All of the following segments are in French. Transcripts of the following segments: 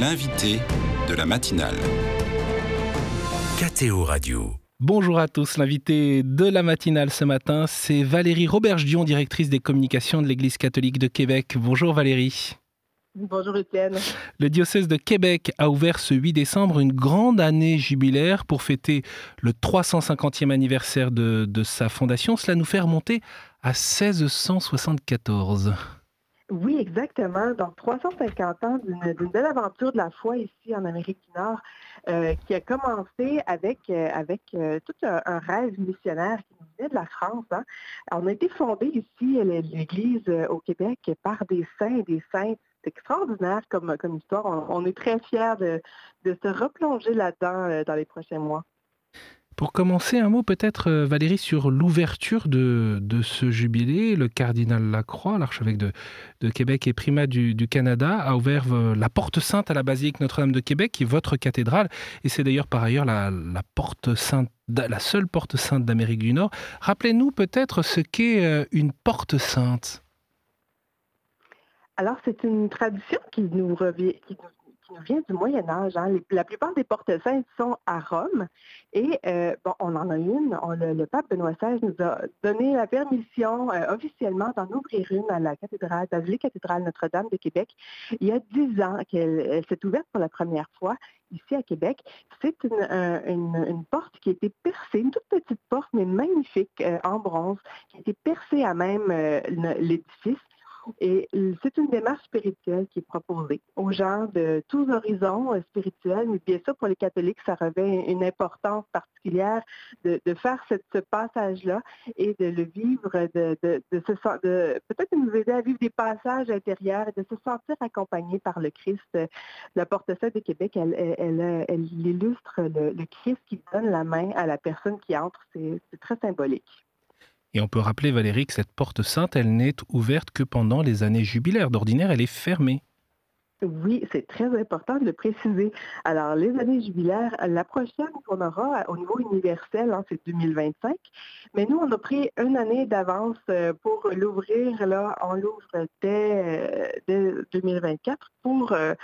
L'invité de la matinale. KTO Radio. Bonjour à tous, l'invité de la matinale ce matin, c'est Valérie Roberge-Dion, directrice des communications de l'Église catholique de Québec. Bonjour Valérie. Bonjour Étienne. Le diocèse de Québec a ouvert ce 8 décembre une grande année jubilaire pour fêter le 350e anniversaire de, de sa fondation. Cela nous fait remonter à 1674. Exactement. Donc, 350 ans d'une belle aventure de la foi ici en Amérique du Nord euh, qui a commencé avec, euh, avec euh, tout un, rêve missionnaire qui venait de la France. Hein. On a été fondé ici, l'Église au Québec, par des saints et des saintes c'est extraordinaire comme, comme histoire. On, est très fiers de, de se replonger là-dedans dans les prochains mois. Pour commencer, un mot peut-être, Valérie, sur l'ouverture de, ce jubilé. Le cardinal Lacroix, l'archevêque de, Québec et primat du, Canada, a ouvert la porte sainte à la basilique Notre-Dame de Québec, qui est votre cathédrale. Et c'est d'ailleurs par ailleurs la, porte sainte, la seule porte sainte d'Amérique du Nord. Rappelez-nous peut-être ce qu'est une porte sainte. Alors, c'est une tradition qui nous, revient, qui nous vient du Moyen Âge. Hein. La plupart des portes saintes sont à Rome. Et euh, bon, on en a une. Le, pape Benoît XVI nous a donné la permission euh, officiellement d'en ouvrir une à la cathédrale, basilique cathédrale Notre-Dame de Québec. Il y a dix ans qu'elle s'est ouverte pour la première fois ici à Québec. C'est une, euh, une, porte qui a été percée, une toute petite porte, mais magnifique, en bronze, qui a été percée à même l'édifice. Et c'est une démarche spirituelle qui est proposée aux gens de tous horizons euh, spirituels, mais bien sûr pour les catholiques, ça revêt une importance particulière de, faire ce passage-là et de le vivre, de, de, peut-être nous aider à vivre des passages intérieurs et de se sentir accompagné par le Christ. La porte sainte de Québec, elle, illustre le Christ qui donne la main à la personne qui entre. C'est très symbolique. Et on peut rappeler, Valérie, que cette porte sainte, elle n'est ouverte que pendant les années jubilaires. D'ordinaire, elle est fermée. Oui, c'est très important de le préciser. Alors, les années jubilaires, la prochaine qu'on aura au niveau universel, hein, c'est 2025. Mais nous, on a pris une année d'avance pour l'ouvrir. Là, on l'ouvre dès, dès, 2024 pour euh,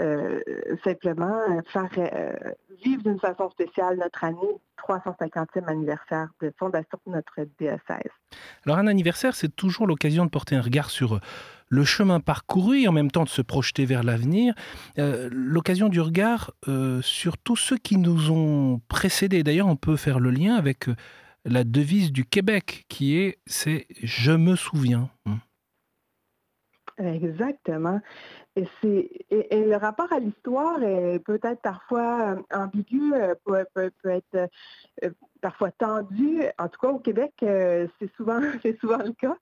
euh, simplement faire euh, vivre d'une façon spéciale notre année 350e anniversaire de fondation de notre diocèse. Alors un anniversaire, c'est toujours l'occasion de porter un regard sur le chemin parcouru et en même temps de se projeter vers l'avenir, euh, l'occasion du regard euh, sur tous ceux qui nous ont précédés. D'ailleurs, on peut faire le lien avec la devise du Québec qui est c'est je me souviens. Exactement. Et, et, le rapport à l'histoire est peut-être parfois ambigu, peut, peut, peut être euh, parfois tendu. En tout cas, au Québec, euh, c'est souvent, souvent le cas.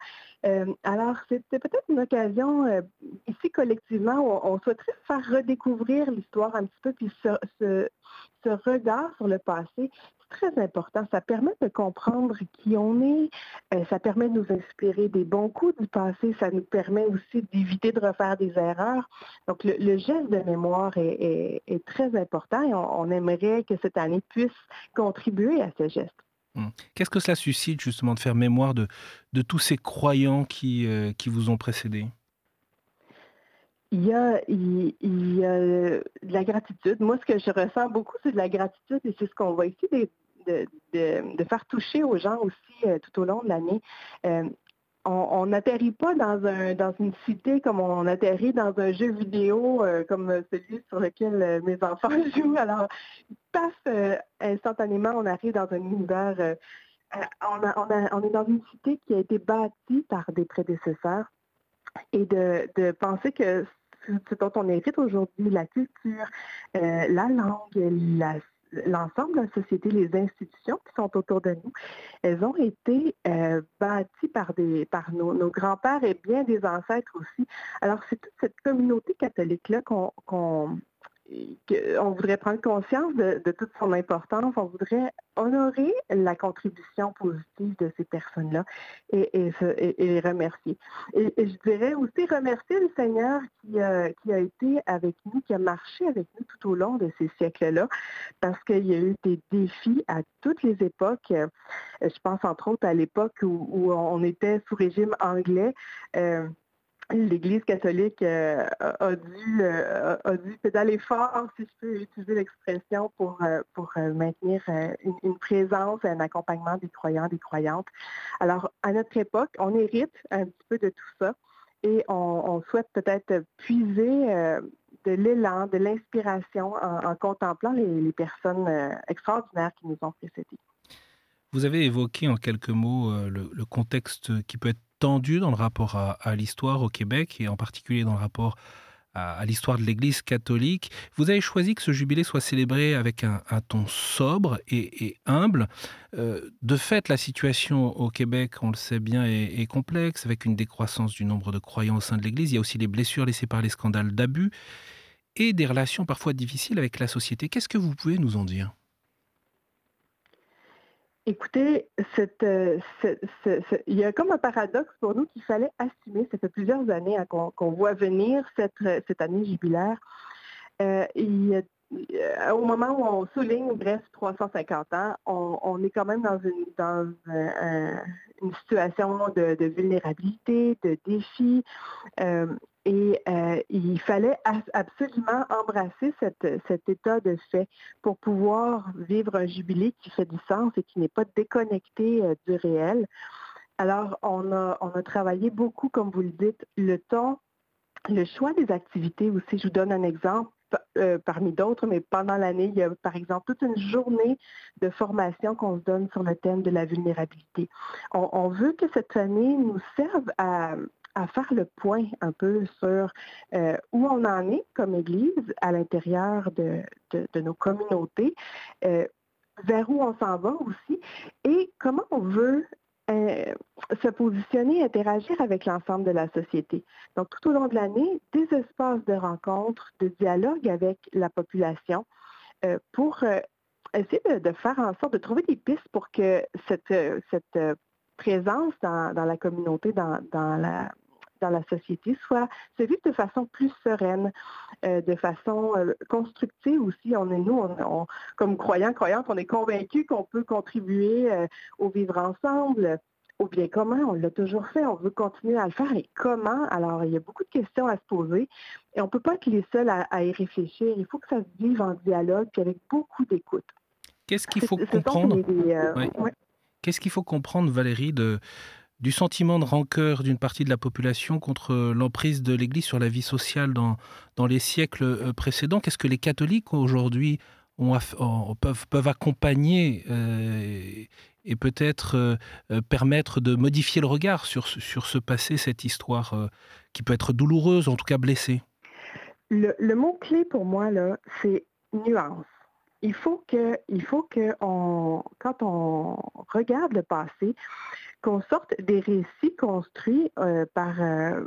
Euh, alors, c'était peut-être une occasion, euh, ici collectivement, on, on, souhaiterait faire redécouvrir l'histoire un petit peu, puis ce, ce regard sur le passé très important. Ça permet de comprendre qui on est, euh, ça permet de nous inspirer des bons coups du passé, ça nous permet aussi d'éviter de refaire des erreurs. Donc, le, geste de mémoire est, très important et on, aimerait que cette année puisse contribuer à ce geste. Hum. Qu'est-ce que cela suscite justement de faire mémoire de, de tous ces croyants qui, euh, qui vous ont précédé il y, a, il, y a de la gratitude. Moi, ce que je ressens beaucoup, c'est de la gratitude et c'est ce qu'on voit ici, de, de, de, faire toucher aux gens aussi euh, tout au long de l'année. Euh, on n'atterrit pas dans, un, dans une cité comme on atterrit dans un jeu vidéo euh, comme celui sur lequel mes enfants jouent. Alors, paf, instantanément, on arrive dans un univers. On, a, on, est dans une cité qui a été bâtie par des prédécesseurs et de, de penser que ce dont on hérite aujourd'hui, la culture, la langue, la l'ensemble de la société, les institutions qui sont autour de nous, elles ont été euh, bâties par, nos, grands-pères et bien des ancêtres aussi. Alors, c'est toute cette communauté catholique-là qu'on qu on voudrait prendre conscience de, toute son importance, on voudrait honorer la contribution positive de ces personnes-là et, les remercier. Et, je dirais aussi remercier le Seigneur qui, euh, qui a été avec nous, qui a marché avec nous tout au long de ces siècles-là, parce qu'il y a eu des défis à toutes les époques. Je pense entre autres à l'époque où, où, on était sous régime anglais. Euh, l'Église catholique euh, a, dû, euh, a dû pédaler fort, si je peux utiliser l'expression, pour, euh, pour maintenir une, présence et un accompagnement des croyants, des croyantes. Alors, à notre époque, on hérite un petit peu de tout ça et on, souhaite peut-être puiser de l'élan, de l'inspiration en, contemplant les, personnes extraordinaires qui nous ont précédés. Vous avez évoqué en quelques mots le contexte qui peut être tendu dans le rapport à, l'histoire au Québec et en particulier dans le rapport à, l'histoire de l'Église catholique. Vous avez choisi que ce jubilé soit célébré avec un, ton sobre et, humble. Euh, de fait, la situation au Québec, on le sait bien, est, est, complexe, avec une décroissance du nombre de croyants au sein de l'Église. Il y a aussi les blessures laissées par les scandales d'abus et des relations parfois difficiles avec la société. Qu'est-ce que vous pouvez nous en dire? Écoutez, euh, il y a comme un paradoxe pour nous qu'il fallait assumer. Ça fait plusieurs années hein, qu'on voit venir cette, euh, année jubilaire. Euh, au moment où on souligne bref 350 ans, on, est quand même dans une, une situation de, vulnérabilité, de défi. Et euh, il fallait absolument embrasser cet état de fait pour pouvoir vivre un jubilé qui fait du sens et qui n'est pas déconnecté euh, du réel. Alors, on a, travaillé beaucoup, comme vous le dites, le temps, le choix des activités aussi. Je vous donne un exemple. Euh, parmi d'autres, mais pendant l'année, il y a par exemple toute une journée de formation qu'on se donne sur le thème de la vulnérabilité. on veut que cette année nous serve à, à faire le point un peu sur euh, où on en est comme Église à l'intérieur de, nos communautés, euh, vers où on s'en va aussi, et comment on veut euh, se positionner, interagir avec l'ensemble de la société. Donc, tout au long de l'année, des espaces de rencontres, de dialogue avec la population pour essayer de, faire en sorte de trouver des pistes pour que cette, cette présence dans, la communauté, dans, dans la, dans la société soit se vivre de façon plus sereine, euh, de façon euh, constructive aussi. On est nous, comme croyants, croyantes, on est convaincus qu'on peut contribuer euh, au vivre ensemble, au bien commun. On l'a toujours fait, on veut continuer à le faire. Et comment? Alors, il y a beaucoup de questions à se poser et on ne peut pas être les seuls à, y réfléchir. Il faut que ça se vive en dialogue et avec beaucoup d'écoute. Qu'est-ce qu'il faut comprendre? Qu'est-ce qu'il faut comprendre, Valérie, de, du sentiment de rancœur d'une partie de la population contre l'emprise de l'Église sur la vie sociale dans, dans les siècles euh, précédents. Qu'est-ce que les catholiques aujourd'hui peuvent, peuvent accompagner euh, et peut-être euh, permettre de modifier le regard sur, sur ce passé, cette histoire qui peut être douloureuse, en tout cas blessée? Le, le mot-clé pour moi, là, c'est nuance. Il faut que, il faut que on, quand on regarde le passé, qu'on sorte des récits construits euh, par, euh,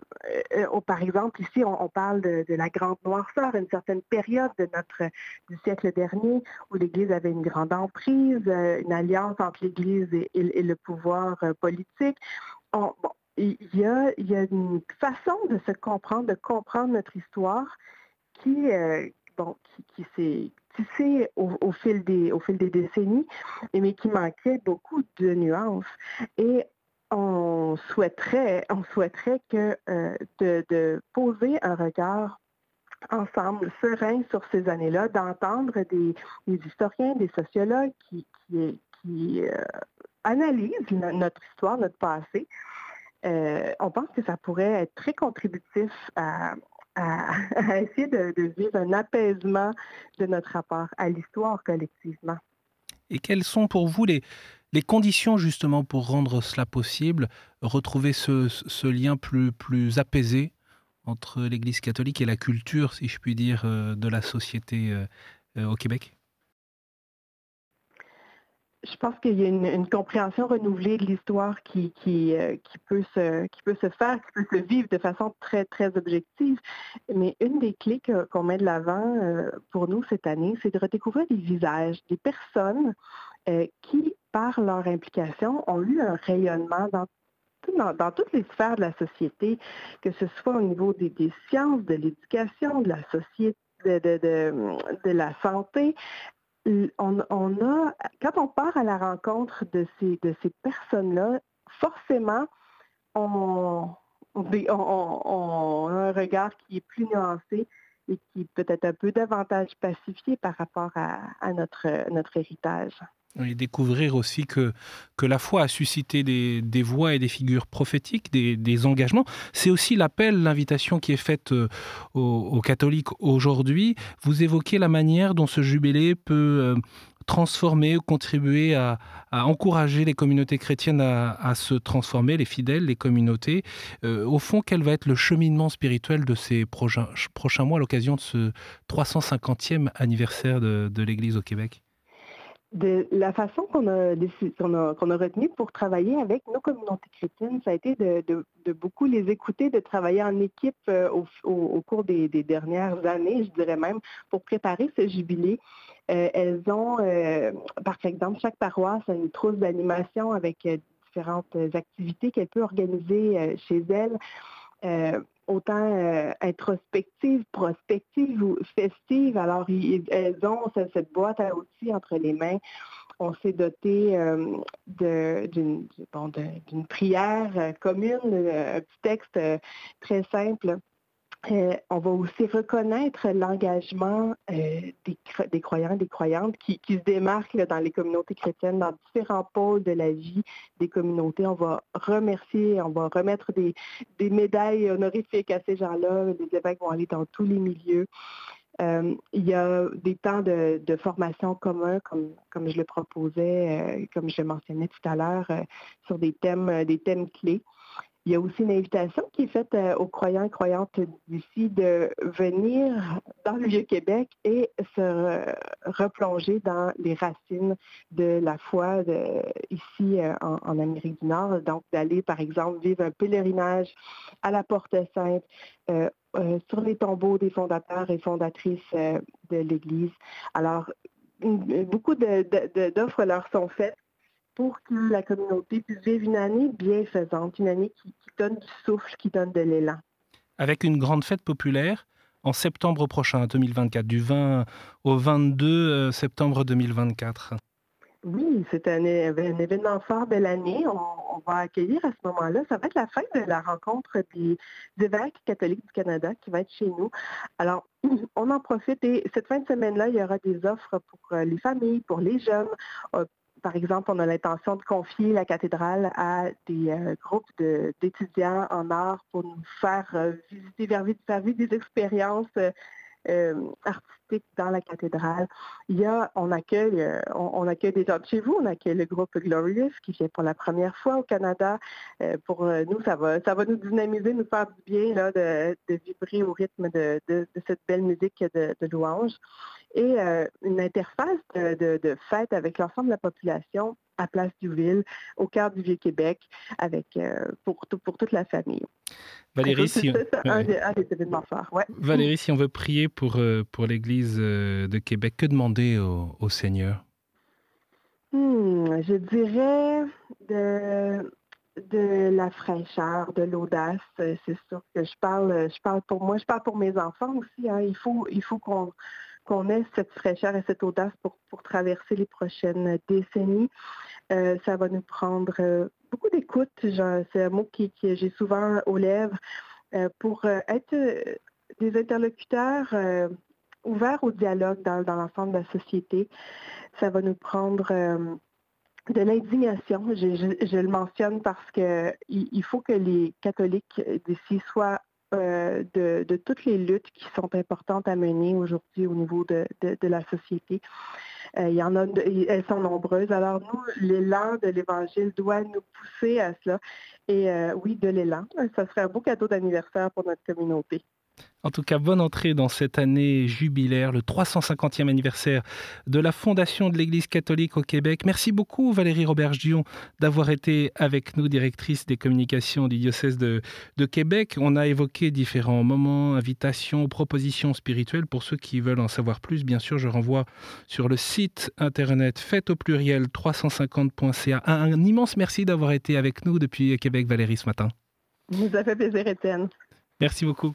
euh, par exemple, ici, on, parle de, la grande noirceur, une certaine période de notre, du siècle dernier où l'Église avait une grande emprise, une alliance entre l'Église et, le pouvoir politique. il, y a, il y a une façon de se comprendre, de comprendre notre histoire qui, bon, qui, s'est tissée au, fil des, au fil des décennies, mais qui manquait beaucoup de nuances. Et on souhaiterait, on souhaiterait que euh, de, poser un regard ensemble, serein sur ces années-là, d'entendre des, historiens, des sociologues qui, qui, euh, analysent notre histoire, notre passé. Euh, on pense que ça pourrait être très contributif à, à, essayer de, vivre un apaisement de notre rapport à l'histoire collectivement. Et quelles sont pour vous les, conditions justement pour rendre cela possible, retrouver ce, lien plus, plus apaisé entre l'Église catholique et la culture, si je puis dire, euh, de la société euh, au Québec? Je pense qu'il y a une, compréhension renouvelée de l'histoire euh, qui, peut se, faire, qui peut se vivre de façon très, très objective. Mais une des clés qu'on met de l'avant euh, pour nous cette année, c'est de redécouvrir des visages, des personnes euh, qui, par leur implication, ont eu un rayonnement dans toutes les sphères de la société, que ce soit au niveau des, sciences, de l'éducation, de la société, de, la santé, on, a, quand on part à la rencontre de ces, personnes-là, forcément, on, a un regard qui est plus nuancé et qui peut être un peu davantage pacifié par rapport à, notre héritage. Et découvrir aussi que, que la foi a suscité des, voix et des figures prophétiques, des, engagements. C'est aussi l'appel, l'invitation qui est faite euh, aux, catholiques aujourd'hui. Vous évoquez la manière dont ce jubilé peut euh, transformer ou contribuer à, encourager les communautés chrétiennes à, se transformer, les fidèles, les communautés. Euh, au fond, quel va être le cheminement spirituel de ces prochains, mois à l'occasion de ce 350e anniversaire de l'Église au Québec? De la façon qu'on a, retenue pour travailler avec nos communautés chrétiennes, ça a été de, beaucoup les écouter, de travailler en équipe euh, au, cours des, des, dernières années, je dirais même, pour préparer ce jubilé. Euh, elles ont, euh, par exemple, chaque paroisse a une trousse d'animation avec différentes activités qu'elle peut organiser chez elle autant euh, introspective, prospective ou festive. Alors, elles ont cette boîte à outils entre les mains. On s'est doté euh, d'une prière euh, commune, un petit texte très simple euh, on va aussi reconnaître l'engagement euh, des, croyants, des croyantes qui, se démarquent dans les communautés chrétiennes, dans différents pôles de la vie des communautés. On va remercier, on va remettre des, médailles honorifiques à ces gens-là. Les évêques vont aller dans tous les milieux. Euh, il y a des temps de, formation communs, comme, comme je le proposais, comme je le mentionnais tout à l'heure, sur des thèmes, des thèmes clés. Il y a aussi une invitation qui est faite euh, aux croyants et croyantes d'ici de venir dans le Vieux-Québec et se replonger dans les racines de la foi ici euh, en, Amérique du Nord. Donc, d'aller, par exemple, vivre un pèlerinage à la Porte Sainte, euh, sur les tombeaux des fondateurs et fondatrices de l'Église. Alors, beaucoup d'offres leur sont faites pour que la communauté puisse vivre une année bienfaisante, une année qui, donne du souffle, qui donne de l'élan. Avec une grande fête populaire en septembre prochain, 2024, du 20 au 22 euh, septembre 2024. Oui, c'est un, événement fort de l'année. On, va accueillir à ce moment-là, ça va être la fin de la rencontre des évêques catholiques du Canada qui va être chez nous. Alors, on en profite et cette fin de semaine-là, il y aura des offres pour euh, les familles, pour les jeunes, euh, par exemple, on a l'intention de confier la cathédrale à des euh, groupes d'étudiants en art pour nous faire euh, visiter, faire vivre des expériences euh, artistiques dans la cathédrale. Il y a, on accueille, on, accueille des gens de chez vous, on accueille le groupe Glorious qui vient pour la première fois au Canada. pour nous, ça va, ça va nous dynamiser, nous faire du bien là, de, vibrer au rythme de, cette belle musique de, louange et euh, une interface de, fête avec l'ensemble de la population à Place du Ville, au cœur du Vieux-Québec, avec euh, pour, pour toute la famille. Valérie, si on... un, des, événements forts. Valérie, si on veut prier pour, euh, pour l'Église de Québec, que demander au, Seigneur? Hmm, Je dirais de, de la fraîcheur, de l'audace. C'est sûr que je parle, je parle pour moi, je parle pour mes enfants aussi. Hein. Il faut, il faut qu'on qu'on ait cette fraîcheur et cette audace pour, pour traverser les prochaines décennies. Euh, ça va nous prendre euh, beaucoup d'écoute. C'est un mot qui j'ai souvent aux lèvres euh, pour être des interlocuteurs ouverts au dialogue dans, l'ensemble de la société. Ça va nous prendre de l'indignation. Je, le mentionne parce que il, faut que les catholiques d'ici soient de, toutes les luttes qui sont importantes à mener aujourd'hui au niveau de, la société. Euh, elles sont nombreuses. Alors nous, l'élan de l'Évangile doit nous pousser à cela. Et euh, oui, de l'élan. Ça serait un beau cadeau d'anniversaire pour notre communauté. En tout cas, bonne entrée dans cette année jubilaire, le 350e anniversaire de la fondation de l'Église catholique au Québec. Merci beaucoup Valérie Robert-Gion d'avoir été avec nous, directrice des communications du diocèse de, de, Québec. On a évoqué différents moments, invitations, propositions spirituelles. Pour ceux qui veulent en savoir plus, bien sûr, je renvoie sur le site internet fête au pluriel 350.ca. Un, un immense merci d'avoir été avec nous depuis Québec, Valérie, ce matin. Nous a fait plaisir, Étienne. Merci beaucoup.